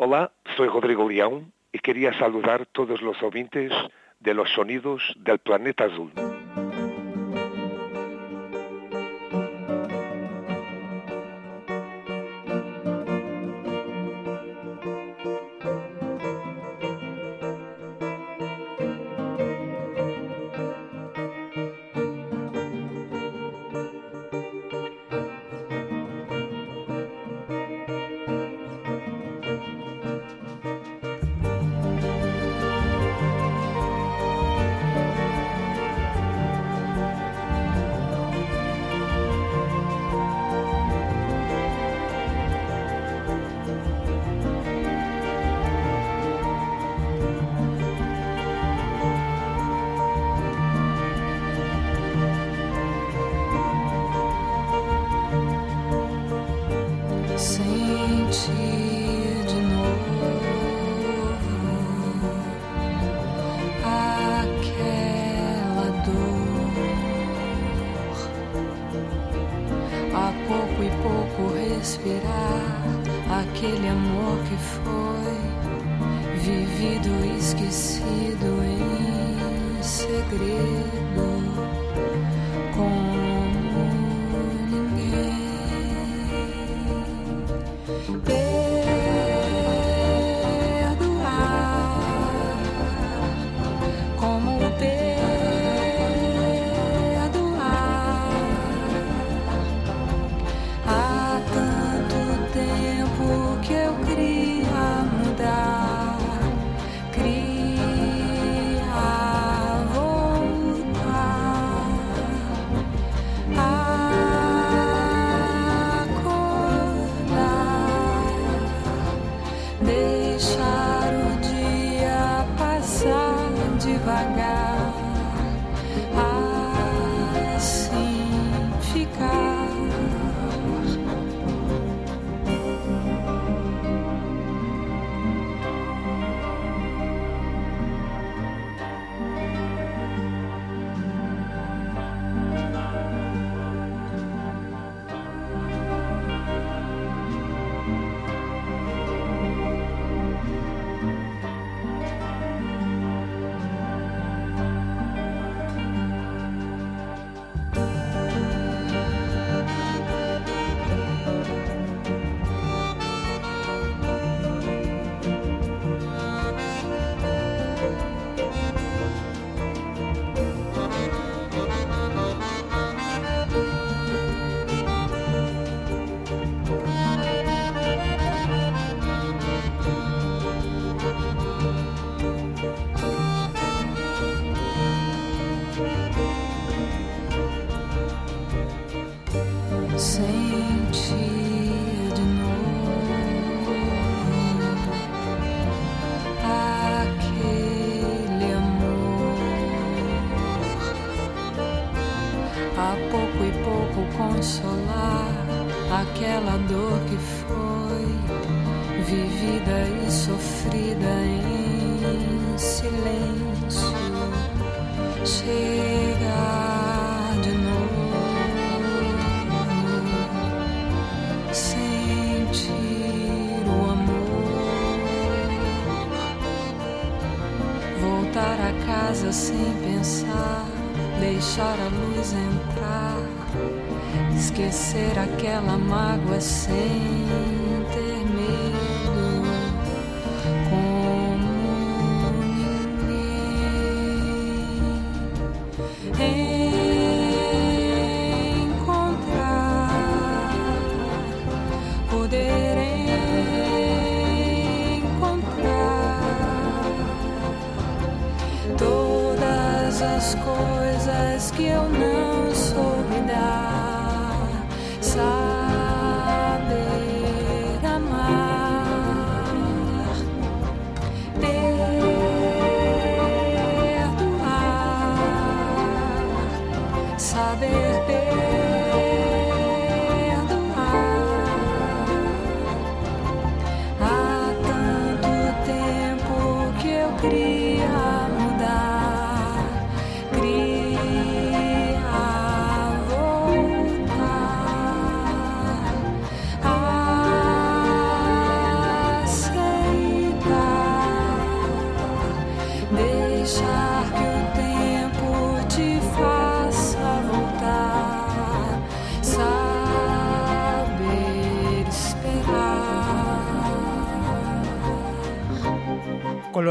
Hola, soy Rodrigo León y quería saludar todos los oyentes de los sonidos del planeta azul. Aquele amor que foi vivido esquecido em segredo. A pouco e pouco consolar aquela dor que foi vivida e sofrida em silêncio. Chegar de novo. Sentir o amor, voltar a casa sem pensar, deixar a luz entrar, esquecer aquela mágoa sem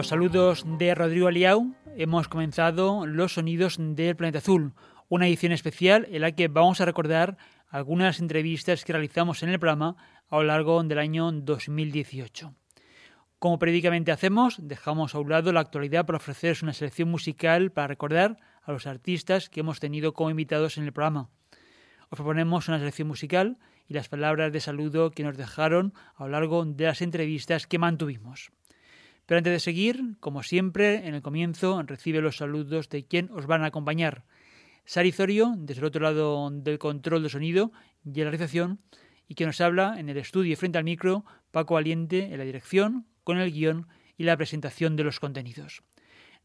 saludos de Rodrigo Aliau hemos comenzado Los Sonidos del Planeta Azul, una edición especial en la que vamos a recordar algunas entrevistas que realizamos en el programa a lo largo del año 2018. Como periódicamente hacemos, dejamos a un lado la actualidad para ofreceros una selección musical para recordar a los artistas que hemos tenido como invitados en el programa. Os proponemos una selección musical y las palabras de saludo que nos dejaron a lo largo de las entrevistas que mantuvimos. Pero antes de seguir, como siempre, en el comienzo recibe los saludos de quien os van a acompañar. Sarizorio, desde el otro lado del control de sonido y la realización, y que nos habla en el estudio y frente al micro, Paco Valiente en la dirección, con el guion y la presentación de los contenidos.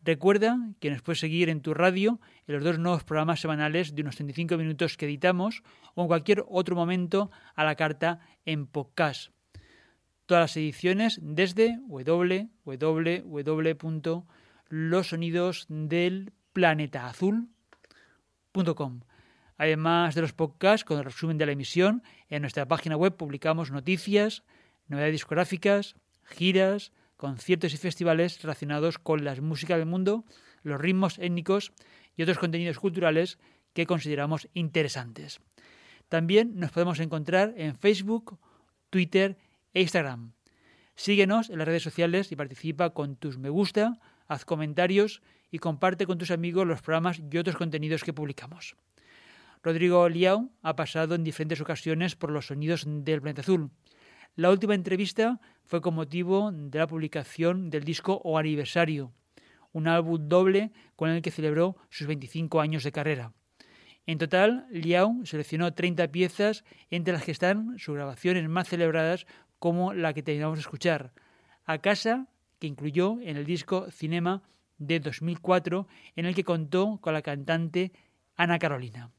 Recuerda que nos puedes seguir en tu radio en los dos nuevos programas semanales de unos 35 minutos que editamos o en cualquier otro momento a la carta en podcast. Todas las ediciones desde www.losonidosdelplanetaazul.com. Además de los podcasts con el resumen de la emisión, en nuestra página web publicamos noticias, novedades discográficas, giras, conciertos y festivales relacionados con las músicas del mundo, los ritmos étnicos y otros contenidos culturales que consideramos interesantes. También nos podemos encontrar en Facebook, Twitter e Instagram. Síguenos en las redes sociales y participa con tus me gusta, haz comentarios y comparte con tus amigos los programas y otros contenidos que publicamos. Rodrigo Liao ha pasado en diferentes ocasiones por los sonidos del planeta azul. La última entrevista fue con motivo de la publicación del disco O Aniversario, un álbum doble con el que celebró sus 25 años de carrera. En total, Liao seleccionó 30 piezas, entre las que están sus grabaciones más celebradas, como la que terminamos de escuchar, A Casa, que incluyó en el disco Cinema de 2004, en el que contó con la cantante Ana Carolina.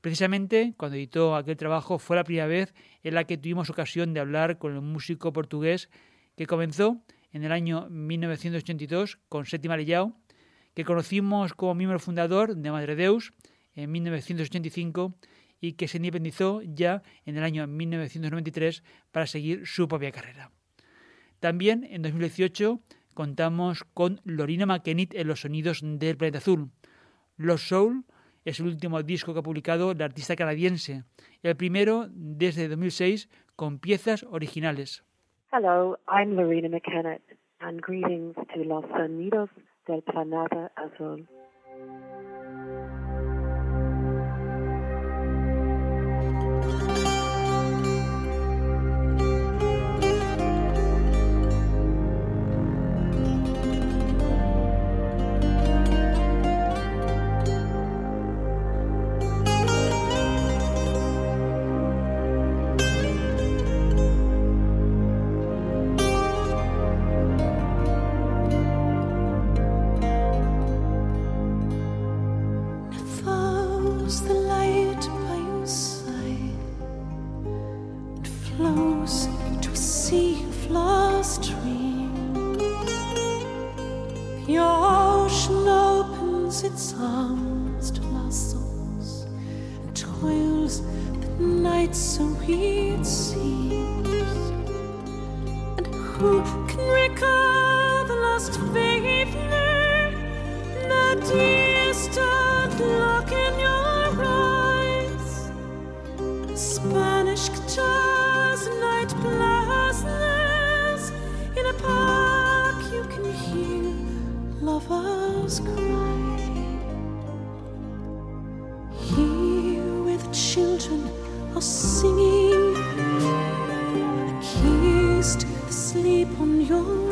Precisamente cuando editó aquel trabajo fue la primera vez en la que tuvimos ocasión de hablar con el músico portugués que comenzó en el año 1982 con Séptima Leyao, que conocimos como miembro fundador de Madre Deus en 1985 y que se independizó ya en el año 1993 para seguir su propia carrera. También en 2018 contamos con Lorina McKennitt en los sonidos del planeta azul. Los Soul es el último disco que ha publicado el artista canadiense, el primero desde 2006 con piezas originales. Hello, I'm Lorena McKenna and greetings to Los Sonidos del Planeta Azul. comes to our souls and toils that night so it seems. And who can recall the lost faith, the distant look in your eyes, Spanish guitars, night blasters in a park you can hear lovers cry. children are singing. I kissed the sleep on your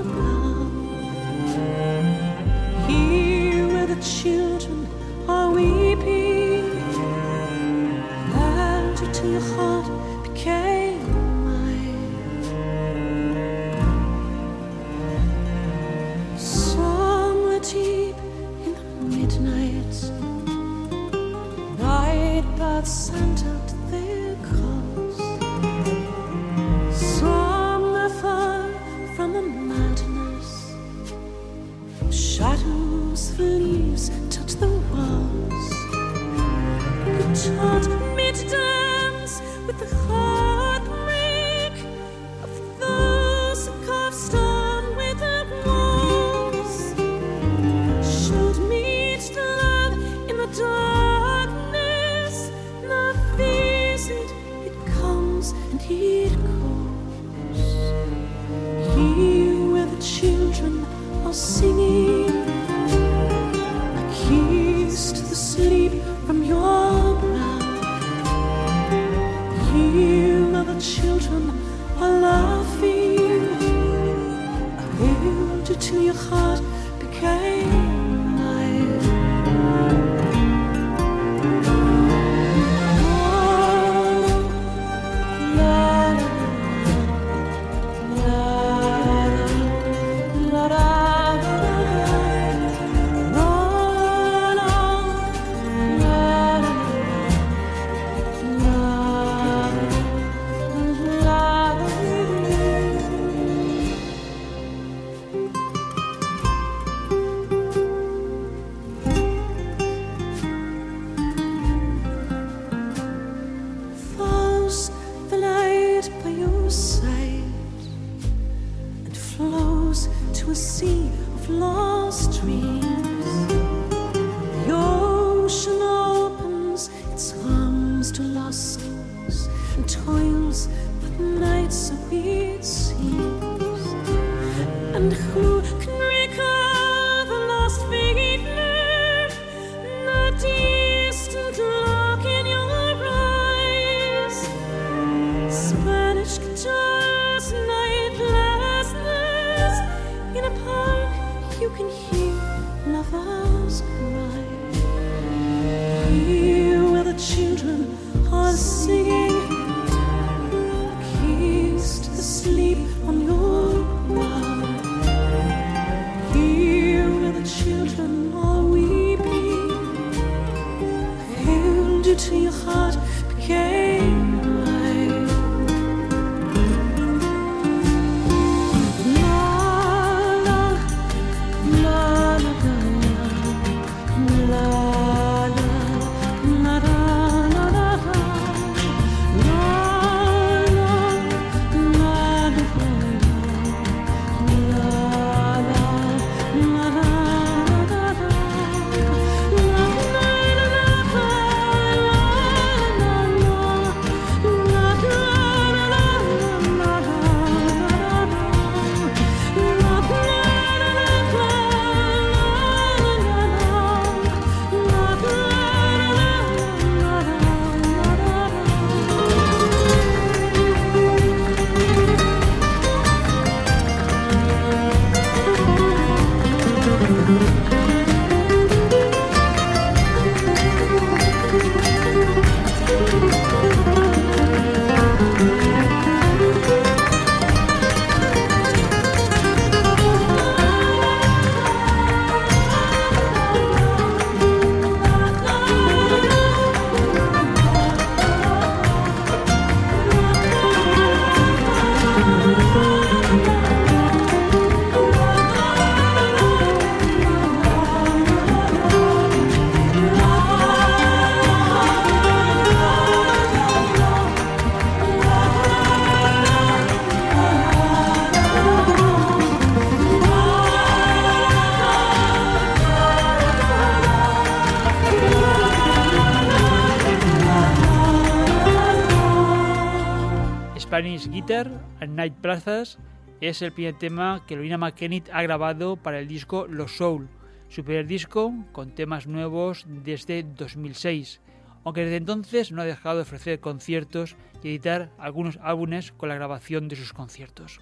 Es el primer tema que Lorena McKennitt ha grabado para el disco Los Soul, su primer disco con temas nuevos desde 2006, aunque desde entonces no ha dejado de ofrecer conciertos y editar algunos álbumes con la grabación de sus conciertos.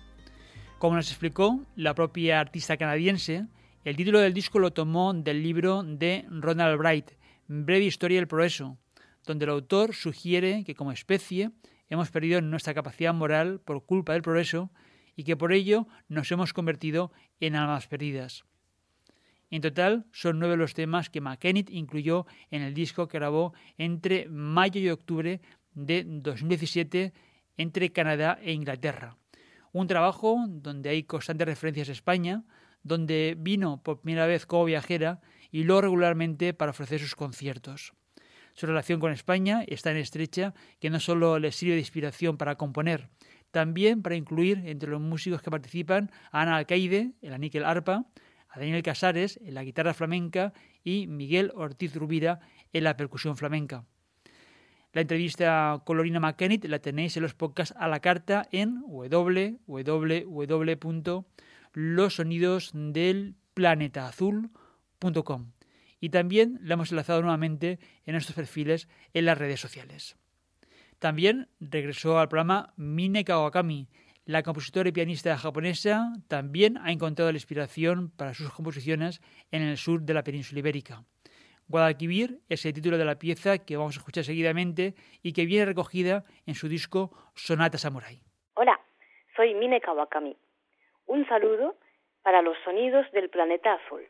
Como nos explicó la propia artista canadiense, el título del disco lo tomó del libro de Ronald Bright, Breve Historia del Progreso, donde el autor sugiere que como especie hemos perdido nuestra capacidad moral por culpa del progreso y que por ello nos hemos convertido en almas perdidas. En total, son nueve los temas que McKennitt incluyó en el disco que grabó entre mayo y octubre de 2017 entre Canadá e Inglaterra. Un trabajo donde hay constantes referencias a España, donde vino por primera vez como viajera y luego regularmente para ofrecer sus conciertos. Su relación con España es tan estrecha que no solo le sirve de inspiración para componer, también para incluir entre los músicos que participan a Ana Alcaide en la níquel arpa, a Daniel Casares en la guitarra flamenca y Miguel Ortiz Rubira en la percusión flamenca. La entrevista con Lorina McKennitt la tenéis en los podcasts a la carta en www los sonidos del planetaazul.com. Y también la hemos enlazado nuevamente en nuestros perfiles en las redes sociales. También regresó al programa Mine Kawakami. La compositora y pianista japonesa también ha encontrado la inspiración para sus composiciones en el sur de la península ibérica. Guadalquivir es el título de la pieza que vamos a escuchar seguidamente y que viene recogida en su disco Sonata Samurai. Hola, soy Mine Kawakami. Un saludo para los sonidos del planeta azul.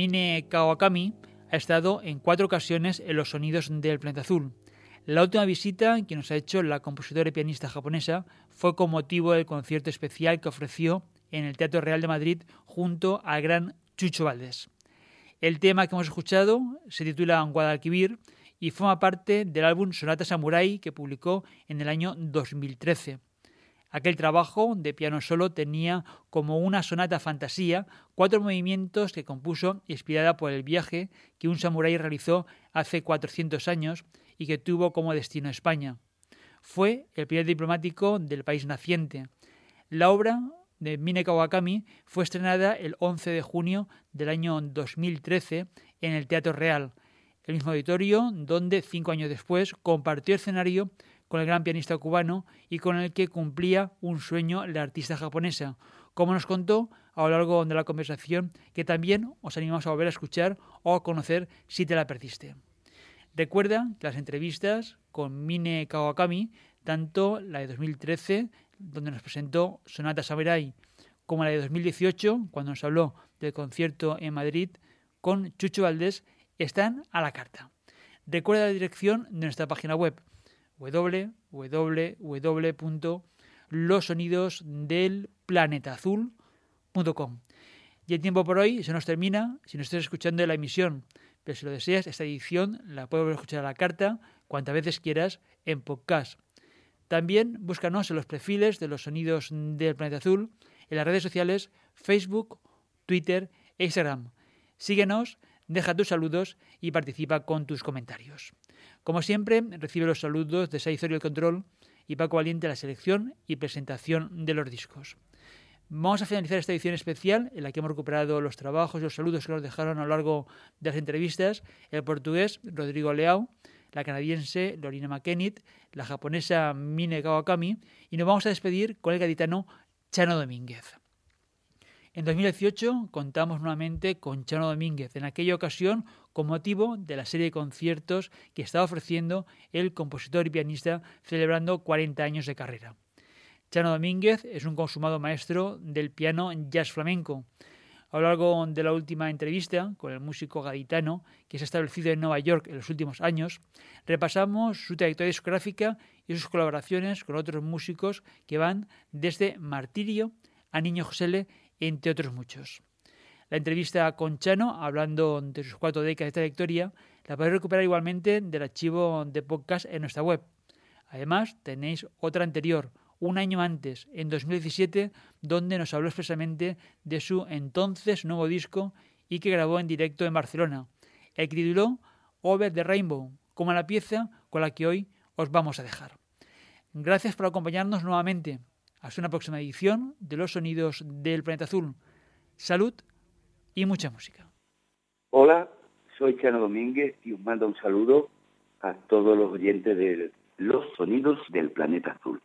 Mine Kawakami ha estado en cuatro ocasiones en los sonidos del planeta azul. La última visita que nos ha hecho la compositora y pianista japonesa fue con motivo del concierto especial que ofreció en el Teatro Real de Madrid junto al gran Chucho Valdés. El tema que hemos escuchado se titula Guadalquivir y forma parte del álbum Sonata Samurai que publicó en el año 2013. Aquel trabajo de piano solo tenía como una sonata fantasía cuatro movimientos que compuso inspirada por el viaje que un samurái realizó hace 400 años y que tuvo como destino España. Fue el primer diplomático del país naciente. La obra de Mine Kawakami fue estrenada el 11 de junio del año 2013 en el Teatro Real, el mismo auditorio donde cinco años después compartió escenario con el gran pianista cubano y con el que cumplía un sueño la artista japonesa, como nos contó a lo largo de la conversación que también os animamos a volver a escuchar o a conocer si te la perdiste. Recuerda que las entrevistas con Mine Kawakami, tanto la de 2013, donde nos presentó Sonata Samurai, como la de 2018, cuando nos habló del concierto en Madrid con Chucho Valdés, están a la carta. Recuerda la dirección de nuestra página web www.losonidosdelplanetazul.com. Y el tiempo por hoy se nos termina si no estás escuchando la emisión, pero si lo deseas, esta edición la puedes escuchar a la carta cuantas veces quieras en podcast. También búscanos en los perfiles de los sonidos del planeta azul, en las redes sociales Facebook, Twitter e Instagram. Síguenos, deja tus saludos y participa con tus comentarios. Como siempre, recibe los saludos de Saizorio el Control y Paco Valiente la selección y presentación de los discos. Vamos a finalizar esta edición especial en la que hemos recuperado los trabajos y los saludos que nos dejaron a lo largo de las entrevistas el portugués Rodrigo Leao, la canadiense Lorina McKennitt, la japonesa Mine Kawakami y nos vamos a despedir con el gaditano Chano Domínguez. En 2018 contamos nuevamente con Chano Domínguez, en aquella ocasión con motivo de la serie de conciertos que estaba ofreciendo el compositor y pianista celebrando 40 años de carrera. Chano Domínguez es un consumado maestro del piano jazz flamenco. A lo largo de la última entrevista con el músico gaditano, que se ha establecido en Nueva York en los últimos años, repasamos su trayectoria discográfica y sus colaboraciones con otros músicos que van desde Martirio a Niño Josele entre otros muchos. La entrevista con Chano, hablando de sus cuatro décadas de trayectoria, la podéis recuperar igualmente del archivo de podcast en nuestra web. Además, tenéis otra anterior, un año antes, en 2017, donde nos habló expresamente de su entonces nuevo disco y que grabó en directo en Barcelona, el que tituló Over the Rainbow, como la pieza con la que hoy os vamos a dejar. Gracias por acompañarnos nuevamente. Hasta una próxima edición de Los Sonidos del Planeta Azul. Salud y mucha música. Hola, soy Chano Domínguez y os mando un saludo a todos los oyentes de Los Sonidos del Planeta Azul.